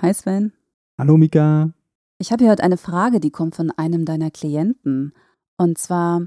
Hi Sven. Hallo Mika. Ich habe hier heute eine Frage, die kommt von einem deiner Klienten. Und zwar,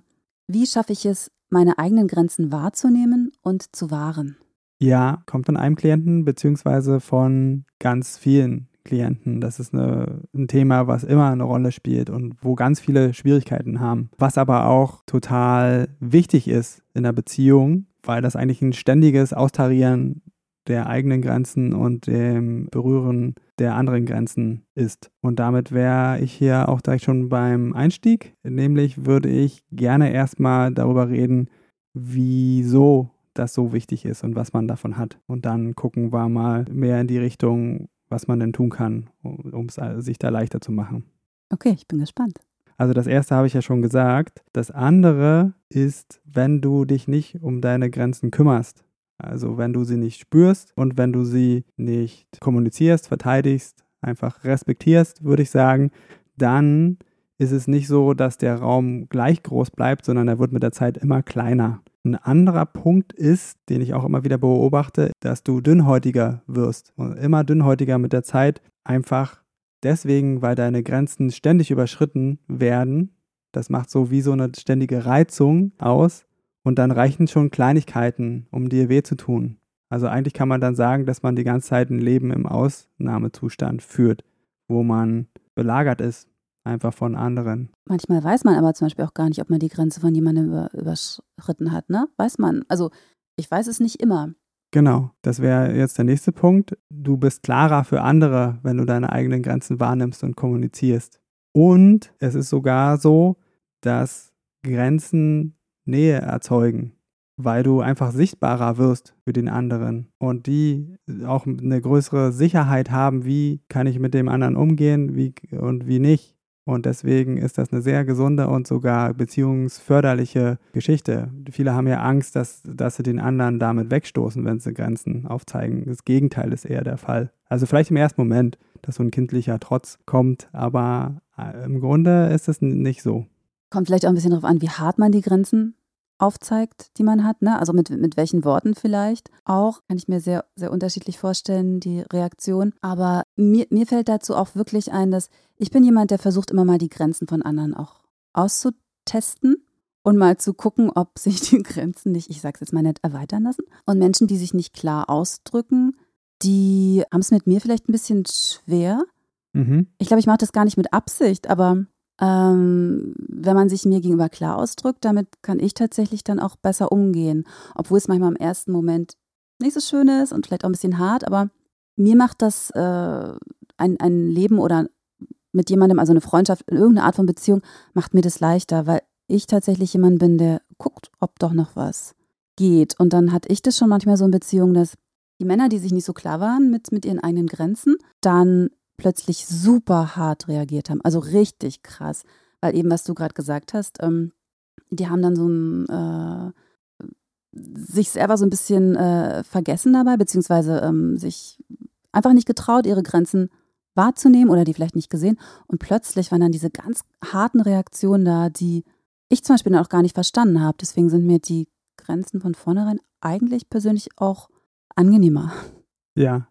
wie schaffe ich es, meine eigenen Grenzen wahrzunehmen und zu wahren? Ja, kommt von einem Klienten beziehungsweise von ganz vielen Klienten. Das ist eine, ein Thema, was immer eine Rolle spielt und wo ganz viele Schwierigkeiten haben. Was aber auch total wichtig ist in der Beziehung, weil das eigentlich ein ständiges Austarieren der eigenen Grenzen und dem Berühren der anderen Grenzen ist. Und damit wäre ich hier auch direkt schon beim Einstieg. Nämlich würde ich gerne erstmal darüber reden, wieso das so wichtig ist und was man davon hat. Und dann gucken wir mal mehr in die Richtung, was man denn tun kann, um es sich da leichter zu machen. Okay, ich bin gespannt. Also das erste habe ich ja schon gesagt. Das andere ist, wenn du dich nicht um deine Grenzen kümmerst. Also wenn du sie nicht spürst und wenn du sie nicht kommunizierst, verteidigst, einfach respektierst, würde ich sagen, dann ist es nicht so, dass der Raum gleich groß bleibt, sondern er wird mit der Zeit immer kleiner. Ein anderer Punkt ist, den ich auch immer wieder beobachte, dass du dünnhäutiger wirst und immer dünnhäutiger mit der Zeit, einfach deswegen, weil deine Grenzen ständig überschritten werden. Das macht so wie so eine ständige Reizung aus und dann reichen schon Kleinigkeiten, um dir weh zu tun. Also eigentlich kann man dann sagen, dass man die ganze Zeit ein Leben im Ausnahmezustand führt, wo man belagert ist, einfach von anderen. Manchmal weiß man aber zum Beispiel auch gar nicht, ob man die Grenze von jemandem über, überschritten hat, ne? Weiß man. Also ich weiß es nicht immer. Genau, das wäre jetzt der nächste Punkt. Du bist klarer für andere, wenn du deine eigenen Grenzen wahrnimmst und kommunizierst. Und es ist sogar so, dass Grenzen Nähe erzeugen, weil du einfach sichtbarer wirst für den anderen und die auch eine größere Sicherheit haben, wie kann ich mit dem anderen umgehen wie, und wie nicht. Und deswegen ist das eine sehr gesunde und sogar beziehungsförderliche Geschichte. Viele haben ja Angst, dass, dass sie den anderen damit wegstoßen, wenn sie Grenzen aufzeigen. Das Gegenteil ist eher der Fall. Also vielleicht im ersten Moment, dass so ein kindlicher Trotz kommt, aber äh, im Grunde ist es nicht so. Kommt vielleicht auch ein bisschen darauf an, wie hart man die Grenzen aufzeigt, die man hat, ne? Also mit, mit welchen Worten vielleicht auch, kann ich mir sehr, sehr unterschiedlich vorstellen, die Reaktion. Aber mir, mir fällt dazu auch wirklich ein, dass ich bin jemand, der versucht immer mal die Grenzen von anderen auch auszutesten und mal zu gucken, ob sich die Grenzen nicht, ich sag's jetzt mal nicht, erweitern lassen. Und Menschen, die sich nicht klar ausdrücken, die haben es mit mir vielleicht ein bisschen schwer. Mhm. Ich glaube, ich mache das gar nicht mit Absicht, aber ähm, wenn man sich mir gegenüber klar ausdrückt, damit kann ich tatsächlich dann auch besser umgehen. Obwohl es manchmal im ersten Moment nicht so schön ist und vielleicht auch ein bisschen hart, aber mir macht das äh, ein, ein Leben oder mit jemandem, also eine Freundschaft, irgendeine Art von Beziehung, macht mir das leichter, weil ich tatsächlich jemand bin, der guckt, ob doch noch was geht. Und dann hatte ich das schon manchmal so in Beziehungen, dass die Männer, die sich nicht so klar waren mit, mit ihren eigenen Grenzen, dann plötzlich super hart reagiert haben. Also richtig krass. Weil eben, was du gerade gesagt hast, ähm, die haben dann so ein, äh, sich selber so ein bisschen äh, vergessen dabei, beziehungsweise ähm, sich einfach nicht getraut, ihre Grenzen wahrzunehmen oder die vielleicht nicht gesehen. Und plötzlich waren dann diese ganz harten Reaktionen da, die ich zum Beispiel auch gar nicht verstanden habe. Deswegen sind mir die Grenzen von vornherein eigentlich persönlich auch angenehmer. Ja,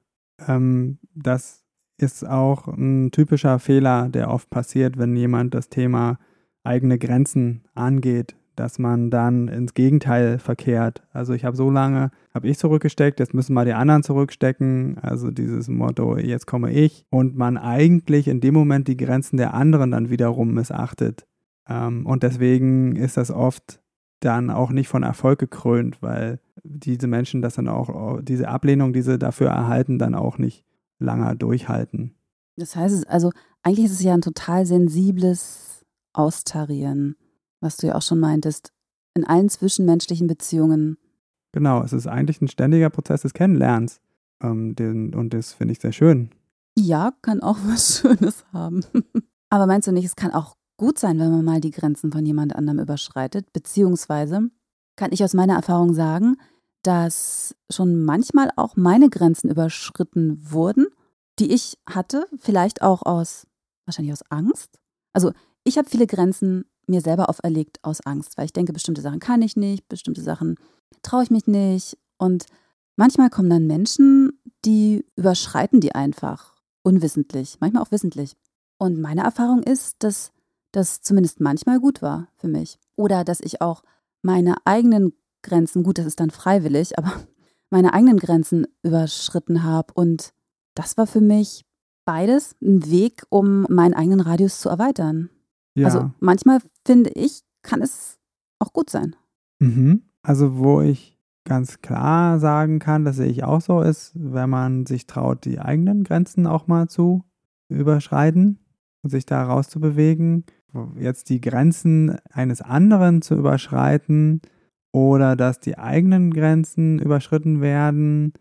ähm, das ist auch ein typischer Fehler, der oft passiert, wenn jemand das Thema eigene Grenzen angeht, dass man dann ins Gegenteil verkehrt. Also ich habe so lange, habe ich zurückgesteckt, jetzt müssen mal die anderen zurückstecken. Also dieses Motto, jetzt komme ich. Und man eigentlich in dem Moment die Grenzen der anderen dann wiederum missachtet. Ähm, und deswegen ist das oft dann auch nicht von Erfolg gekrönt, weil diese Menschen das dann auch, diese Ablehnung, die sie dafür erhalten, dann auch nicht lange durchhalten. Das heißt, also eigentlich ist es ja ein total sensibles Austarieren, was du ja auch schon meintest, in allen zwischenmenschlichen Beziehungen. Genau, es ist eigentlich ein ständiger Prozess des Kennenlernens. Ähm, den, und das finde ich sehr schön. Ja, kann auch was Schönes haben. Aber meinst du nicht, es kann auch gut sein, wenn man mal die Grenzen von jemand anderem überschreitet? Beziehungsweise kann ich aus meiner Erfahrung sagen, dass schon manchmal auch meine Grenzen überschritten wurden, die ich hatte, vielleicht auch aus, wahrscheinlich aus Angst. Also ich habe viele Grenzen mir selber auferlegt aus Angst, weil ich denke, bestimmte Sachen kann ich nicht, bestimmte Sachen traue ich mich nicht. Und manchmal kommen dann Menschen, die überschreiten die einfach unwissentlich, manchmal auch wissentlich. Und meine Erfahrung ist, dass das zumindest manchmal gut war für mich. Oder dass ich auch meine eigenen Grenzen, gut, das ist dann freiwillig, aber meine eigenen Grenzen überschritten habe. Und das war für mich beides ein Weg, um meinen eigenen Radius zu erweitern. Ja. Also manchmal finde ich, kann es auch gut sein. Mhm. Also wo ich ganz klar sagen kann, das sehe ich auch so, ist, wenn man sich traut, die eigenen Grenzen auch mal zu überschreiten und sich da rauszubewegen. Jetzt die Grenzen eines anderen zu überschreiten oder dass die eigenen Grenzen überschritten werden,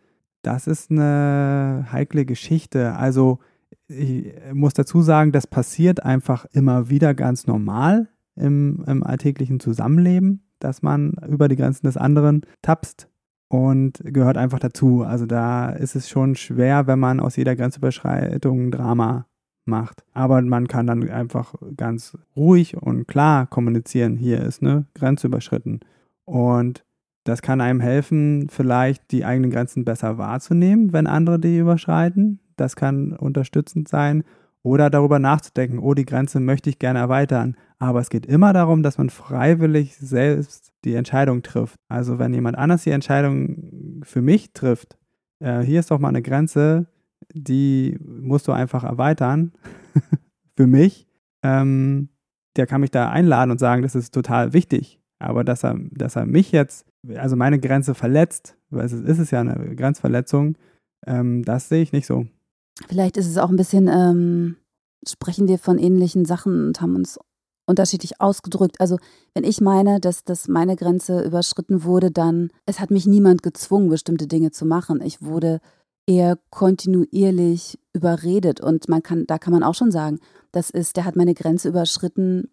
das ist eine heikle Geschichte. Also ich muss dazu sagen, das passiert einfach immer wieder ganz normal im, im alltäglichen Zusammenleben, dass man über die Grenzen des anderen tapst und gehört einfach dazu. Also da ist es schon schwer, wenn man aus jeder Grenzüberschreitung ein Drama macht. Aber man kann dann einfach ganz ruhig und klar kommunizieren, hier ist eine Grenze überschritten. Und das kann einem helfen, vielleicht die eigenen Grenzen besser wahrzunehmen, wenn andere die überschreiten. Das kann unterstützend sein. Oder darüber nachzudenken, oh, die Grenze möchte ich gerne erweitern. Aber es geht immer darum, dass man freiwillig selbst die Entscheidung trifft. Also wenn jemand anders die Entscheidung für mich trifft, äh, hier ist doch mal eine Grenze, die musst du einfach erweitern für mich, ähm, der kann mich da einladen und sagen, das ist total wichtig. Aber dass er, dass er mich jetzt, also meine Grenze verletzt, weil es ist es ja eine Grenzverletzung, ähm, das sehe ich nicht so. Vielleicht ist es auch ein bisschen, ähm, sprechen wir von ähnlichen Sachen und haben uns unterschiedlich ausgedrückt. Also wenn ich meine, dass, dass meine Grenze überschritten wurde, dann, es hat mich niemand gezwungen, bestimmte Dinge zu machen. Ich wurde eher kontinuierlich überredet und man kann, da kann man auch schon sagen, das ist, der hat meine Grenze überschritten,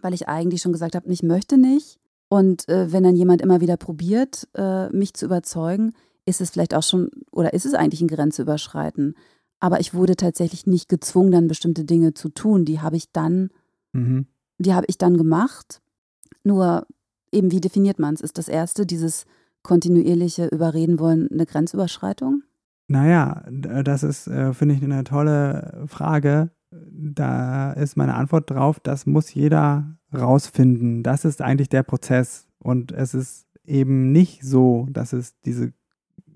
weil ich eigentlich schon gesagt habe, ich möchte nicht. Und äh, wenn dann jemand immer wieder probiert, äh, mich zu überzeugen, ist es vielleicht auch schon, oder ist es eigentlich ein Grenzüberschreiten? Aber ich wurde tatsächlich nicht gezwungen, dann bestimmte Dinge zu tun. Die habe ich dann, mhm. die habe ich dann gemacht. Nur eben, wie definiert man es? Ist das erste, dieses kontinuierliche Überreden wollen, eine Grenzüberschreitung? Naja, das ist, äh, finde ich, eine tolle Frage. Da ist meine Antwort drauf, das muss jeder rausfinden. Das ist eigentlich der Prozess. Und es ist eben nicht so, dass es diese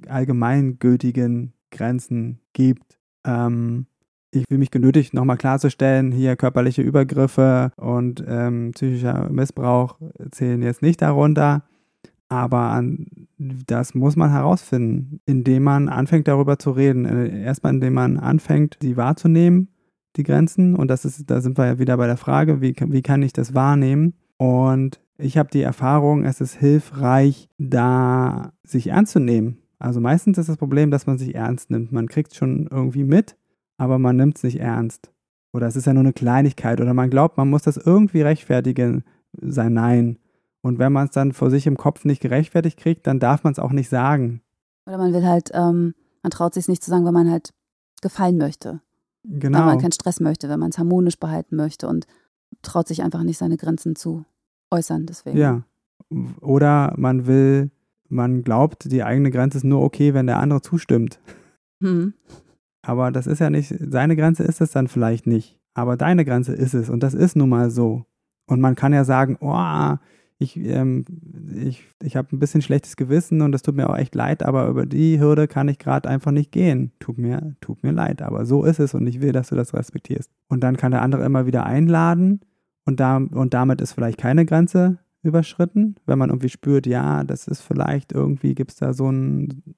allgemeingültigen Grenzen gibt. Ähm, ich fühle mich genötigt, nochmal klarzustellen, hier körperliche Übergriffe und ähm, psychischer Missbrauch zählen jetzt nicht darunter. Aber an, das muss man herausfinden, indem man anfängt darüber zu reden. Äh, erstmal, indem man anfängt, sie wahrzunehmen, die Grenzen. Und das ist, da sind wir ja wieder bei der Frage, wie, wie kann ich das wahrnehmen? Und ich habe die Erfahrung, es ist hilfreich, da sich ernst zu nehmen. Also meistens ist das Problem, dass man sich ernst nimmt. Man kriegt schon irgendwie mit, aber man nimmt es nicht ernst. Oder es ist ja nur eine Kleinigkeit. Oder man glaubt, man muss das irgendwie rechtfertigen, sein Nein. Und wenn man es dann vor sich im Kopf nicht gerechtfertigt kriegt, dann darf man es auch nicht sagen. Oder man will halt, ähm, man traut sich nicht zu sagen, weil man halt gefallen möchte. Genau. Weil man keinen Stress möchte, wenn man es harmonisch behalten möchte und traut sich einfach nicht, seine Grenzen zu äußern. Deswegen. Ja. Oder man will man glaubt, die eigene Grenze ist nur okay, wenn der andere zustimmt. Hm. Aber das ist ja nicht, seine Grenze ist es dann vielleicht nicht. Aber deine Grenze ist es und das ist nun mal so. Und man kann ja sagen, oh, ich, ähm, ich, ich habe ein bisschen schlechtes Gewissen und das tut mir auch echt leid, aber über die Hürde kann ich gerade einfach nicht gehen. Tut mir, tut mir leid, aber so ist es und ich will, dass du das respektierst. Und dann kann der andere immer wieder einladen und, da, und damit ist vielleicht keine Grenze überschritten, wenn man irgendwie spürt, ja, das ist vielleicht irgendwie, gibt es da so einen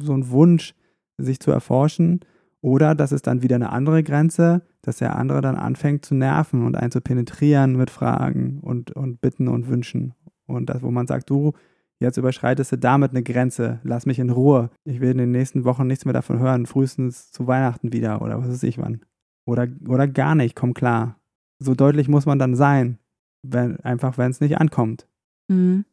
so einen Wunsch, sich zu erforschen. Oder das ist dann wieder eine andere Grenze, dass der andere dann anfängt zu nerven und einen zu penetrieren mit Fragen und, und Bitten und Wünschen. Und das, wo man sagt, du, Jetzt überschreitest du damit eine Grenze. Lass mich in Ruhe. Ich will in den nächsten Wochen nichts mehr davon hören. Frühestens zu Weihnachten wieder oder was weiß ich wann. Oder, oder gar nicht, komm klar. So deutlich muss man dann sein. Wenn, einfach, wenn es nicht ankommt. Mhm.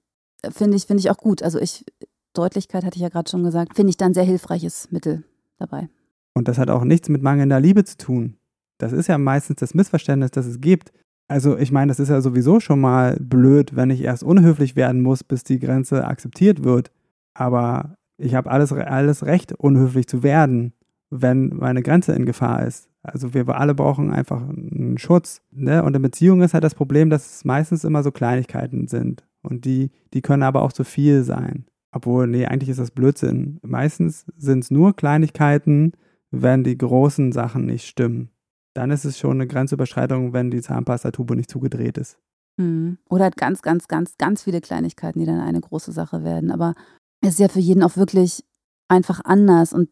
Finde ich, finde ich auch gut. Also ich, Deutlichkeit hatte ich ja gerade schon gesagt, finde ich dann sehr hilfreiches Mittel dabei. Und das hat auch nichts mit mangelnder Liebe zu tun. Das ist ja meistens das Missverständnis, das es gibt. Also ich meine, das ist ja sowieso schon mal blöd, wenn ich erst unhöflich werden muss, bis die Grenze akzeptiert wird. Aber ich habe alles, alles Recht, unhöflich zu werden, wenn meine Grenze in Gefahr ist. Also wir alle brauchen einfach einen Schutz. Ne? Und in Beziehungen ist halt das Problem, dass es meistens immer so Kleinigkeiten sind. Und die, die können aber auch zu viel sein. Obwohl, nee, eigentlich ist das Blödsinn. Meistens sind es nur Kleinigkeiten, wenn die großen Sachen nicht stimmen. Dann ist es schon eine Grenzüberschreitung, wenn die Zahnpastatube nicht zugedreht ist. Mhm. Oder halt ganz, ganz, ganz, ganz viele Kleinigkeiten, die dann eine große Sache werden. Aber es ist ja für jeden auch wirklich einfach anders. Und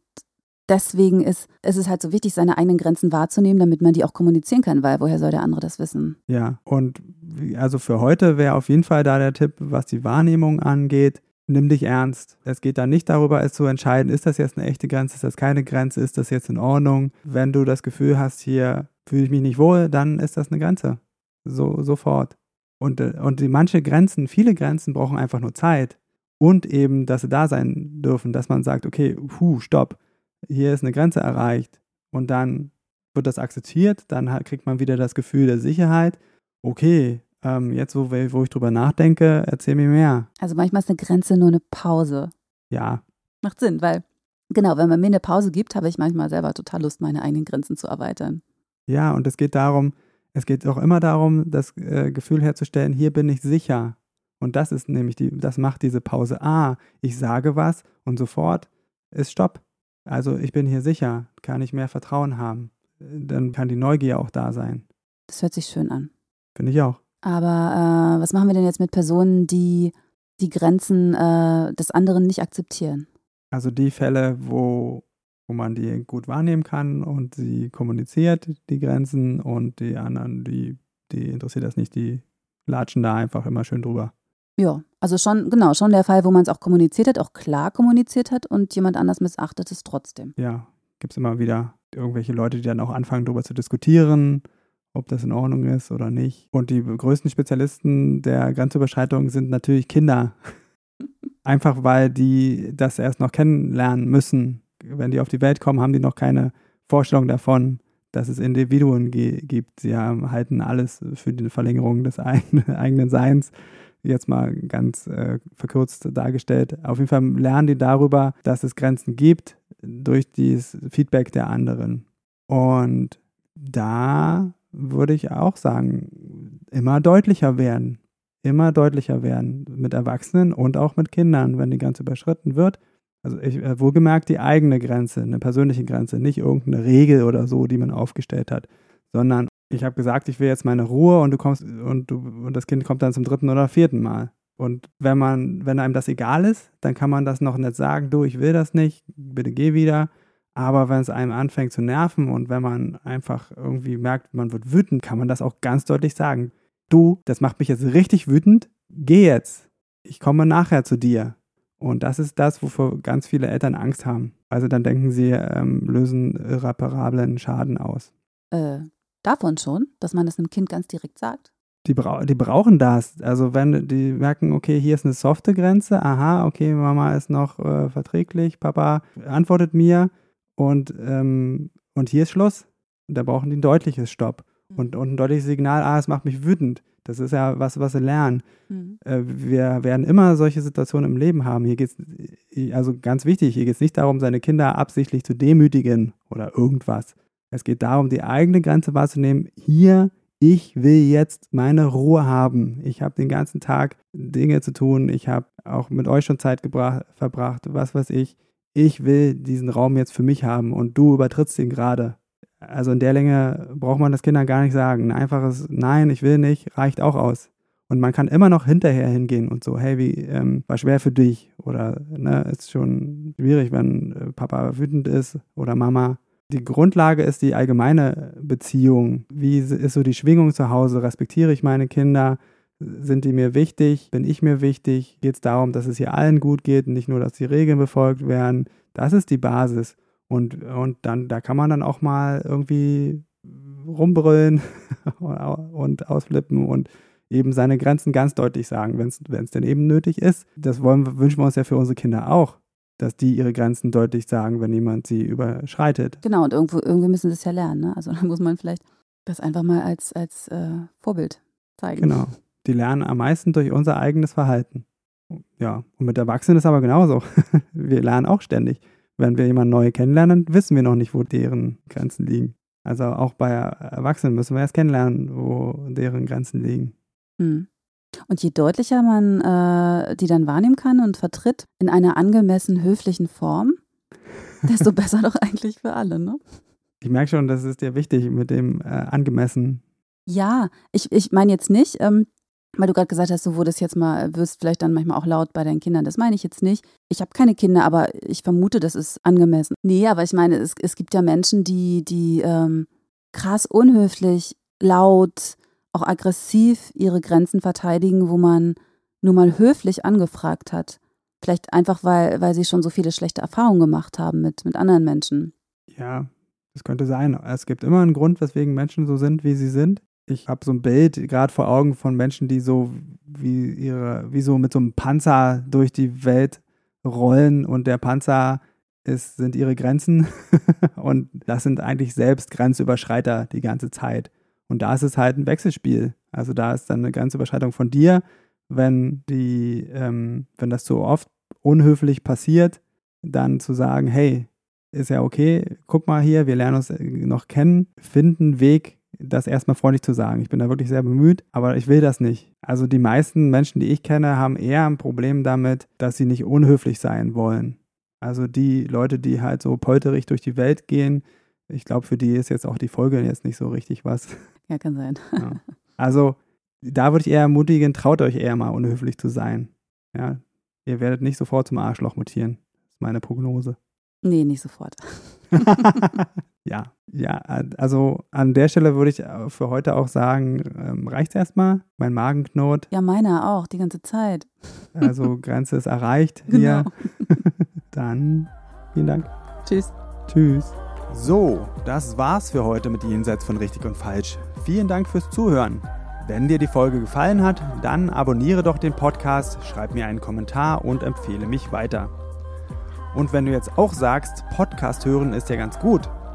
deswegen ist, ist es halt so wichtig, seine eigenen Grenzen wahrzunehmen, damit man die auch kommunizieren kann, weil woher soll der andere das wissen? Ja, und also für heute wäre auf jeden Fall da der Tipp, was die Wahrnehmung angeht, nimm dich ernst. Es geht da nicht darüber, es zu entscheiden, ist das jetzt eine echte Grenze, ist das keine Grenze, ist das jetzt in Ordnung. Wenn du das Gefühl hast, hier fühle ich mich nicht wohl, dann ist das eine Grenze. So, sofort. Und, und die, manche Grenzen, viele Grenzen brauchen einfach nur Zeit. Und eben, dass sie da sein dürfen, dass man sagt, okay, puh, stopp, hier ist eine Grenze erreicht. Und dann wird das akzeptiert, dann kriegt man wieder das Gefühl der Sicherheit. Okay, ähm, jetzt, wo, wo ich drüber nachdenke, erzähl mir mehr. Also manchmal ist eine Grenze nur eine Pause. Ja. Macht Sinn, weil, genau, wenn man mir eine Pause gibt, habe ich manchmal selber total Lust, meine eigenen Grenzen zu erweitern. Ja, und es geht darum, es geht auch immer darum, das äh, Gefühl herzustellen, hier bin ich sicher. Und das ist nämlich die, das macht diese Pause. Ah, ich sage was und sofort ist Stopp. Also ich bin hier sicher, kann ich mehr Vertrauen haben. Dann kann die Neugier auch da sein. Das hört sich schön an. Finde ich auch. Aber äh, was machen wir denn jetzt mit Personen, die die Grenzen äh, des anderen nicht akzeptieren? Also die Fälle, wo, wo man die gut wahrnehmen kann und sie kommuniziert, die Grenzen, und die anderen, die, die interessiert das nicht, die latschen da einfach immer schön drüber. Ja, also schon, genau, schon der Fall, wo man es auch kommuniziert hat, auch klar kommuniziert hat und jemand anders missachtet es trotzdem. Ja, gibt es immer wieder irgendwelche Leute, die dann auch anfangen, darüber zu diskutieren ob das in Ordnung ist oder nicht. Und die größten Spezialisten der Grenzüberschreitung sind natürlich Kinder. Einfach weil die das erst noch kennenlernen müssen. Wenn die auf die Welt kommen, haben die noch keine Vorstellung davon, dass es Individuen gibt. Sie haben, halten alles für die Verlängerung des eigenen Seins. Jetzt mal ganz äh, verkürzt dargestellt. Auf jeden Fall lernen die darüber, dass es Grenzen gibt durch dieses Feedback der anderen. Und da würde ich auch sagen, immer deutlicher werden. Immer deutlicher werden mit Erwachsenen und auch mit Kindern, wenn die Grenze überschritten wird. Also ich, äh, wohlgemerkt die eigene Grenze, eine persönliche Grenze, nicht irgendeine Regel oder so, die man aufgestellt hat, sondern ich habe gesagt, ich will jetzt meine Ruhe und du kommst und du und das Kind kommt dann zum dritten oder vierten Mal. Und wenn man, wenn einem das egal ist, dann kann man das noch nicht sagen, du, ich will das nicht, bitte geh wieder. Aber wenn es einem anfängt zu nerven und wenn man einfach irgendwie merkt, man wird wütend, kann man das auch ganz deutlich sagen. Du, das macht mich jetzt richtig wütend, geh jetzt. Ich komme nachher zu dir. Und das ist das, wovor ganz viele Eltern Angst haben. Also dann denken sie, ähm, lösen irreparablen Schaden aus. Äh, davon schon, dass man das einem Kind ganz direkt sagt? Die, bra die brauchen das. Also wenn die merken, okay, hier ist eine softe Grenze, aha, okay, Mama ist noch äh, verträglich, Papa antwortet mir, und, ähm, und hier ist Schluss. Und da brauchen die ein deutliches Stopp. Mhm. Und, und ein deutliches Signal, ah, es macht mich wütend. Das ist ja was, was sie lernen. Mhm. Äh, wir werden immer solche Situationen im Leben haben. Hier geht es, also ganz wichtig, hier geht es nicht darum, seine Kinder absichtlich zu demütigen oder irgendwas. Es geht darum, die eigene Grenze wahrzunehmen. Hier, ich will jetzt meine Ruhe haben. Ich habe den ganzen Tag Dinge zu tun. Ich habe auch mit euch schon Zeit verbracht, was weiß ich ich will diesen Raum jetzt für mich haben und du übertrittst ihn gerade. Also in der Länge braucht man das Kindern gar nicht sagen. Ein einfaches Nein, ich will nicht, reicht auch aus. Und man kann immer noch hinterher hingehen und so, hey, wie, ähm, war schwer für dich oder ne, ist schon schwierig, wenn äh, Papa wütend ist oder Mama. Die Grundlage ist die allgemeine Beziehung. Wie ist so die Schwingung zu Hause? Respektiere ich meine Kinder? Sind die mir wichtig? Bin ich mir wichtig? Geht es darum, dass es hier allen gut geht und nicht nur, dass die Regeln befolgt werden? Das ist die Basis. Und, und dann, da kann man dann auch mal irgendwie rumbrüllen und ausflippen und eben seine Grenzen ganz deutlich sagen, wenn es denn eben nötig ist. Das wollen, wünschen wir uns ja für unsere Kinder auch, dass die ihre Grenzen deutlich sagen, wenn jemand sie überschreitet. Genau, und irgendwo, irgendwie müssen sie es ja lernen. Ne? Also da muss man vielleicht das einfach mal als, als äh, Vorbild zeigen. Genau. Die lernen am meisten durch unser eigenes Verhalten. Ja, und mit Erwachsenen ist aber genauso. wir lernen auch ständig. Wenn wir jemanden neu kennenlernen, wissen wir noch nicht, wo deren Grenzen liegen. Also auch bei Erwachsenen müssen wir erst kennenlernen, wo deren Grenzen liegen. Hm. Und je deutlicher man äh, die dann wahrnehmen kann und vertritt in einer angemessen höflichen Form, desto besser doch eigentlich für alle, ne? Ich merke schon, das ist dir wichtig mit dem äh, angemessen. Ja, ich, ich meine jetzt nicht, ähm, weil du gerade gesagt hast, du wurdest jetzt mal, wirst vielleicht dann manchmal auch laut bei deinen Kindern. Das meine ich jetzt nicht. Ich habe keine Kinder, aber ich vermute, das ist angemessen. Nee, aber ich meine, es, es gibt ja Menschen, die, die ähm, krass unhöflich, laut, auch aggressiv ihre Grenzen verteidigen, wo man nur mal höflich angefragt hat. Vielleicht einfach, weil, weil sie schon so viele schlechte Erfahrungen gemacht haben mit, mit anderen Menschen. Ja, das könnte sein. Es gibt immer einen Grund, weswegen Menschen so sind, wie sie sind. Ich habe so ein Bild gerade vor Augen von Menschen, die so wie ihre, wie so mit so einem Panzer durch die Welt rollen und der Panzer ist, sind ihre Grenzen und das sind eigentlich selbst Grenzüberschreiter die ganze Zeit. Und da ist es halt ein Wechselspiel. Also da ist dann eine Grenzüberschreitung von dir, wenn die, ähm, wenn das so oft unhöflich passiert, dann zu sagen, hey, ist ja okay, guck mal hier, wir lernen uns noch kennen, finden Weg, das erstmal freundlich zu sagen. Ich bin da wirklich sehr bemüht, aber ich will das nicht. Also die meisten Menschen, die ich kenne, haben eher ein Problem damit, dass sie nicht unhöflich sein wollen. Also die Leute, die halt so polterig durch die Welt gehen, ich glaube, für die ist jetzt auch die Folge jetzt nicht so richtig was. Ja, kann sein. Ja. Also da würde ich eher ermutigen, traut euch eher mal unhöflich zu sein. Ja, ihr werdet nicht sofort zum Arschloch mutieren. Das ist meine Prognose. Nee, nicht sofort. ja, ja, also an der Stelle würde ich für heute auch sagen, ähm, reicht es erstmal? Mein Magen knurrt. Ja, meiner auch, die ganze Zeit. Also Grenze ist erreicht genau. hier. Dann vielen Dank. Tschüss. Tschüss. So, das war's für heute mit Jenseits von Richtig und Falsch. Vielen Dank fürs Zuhören. Wenn dir die Folge gefallen hat, dann abonniere doch den Podcast, schreib mir einen Kommentar und empfehle mich weiter. Und wenn du jetzt auch sagst, Podcast hören ist ja ganz gut,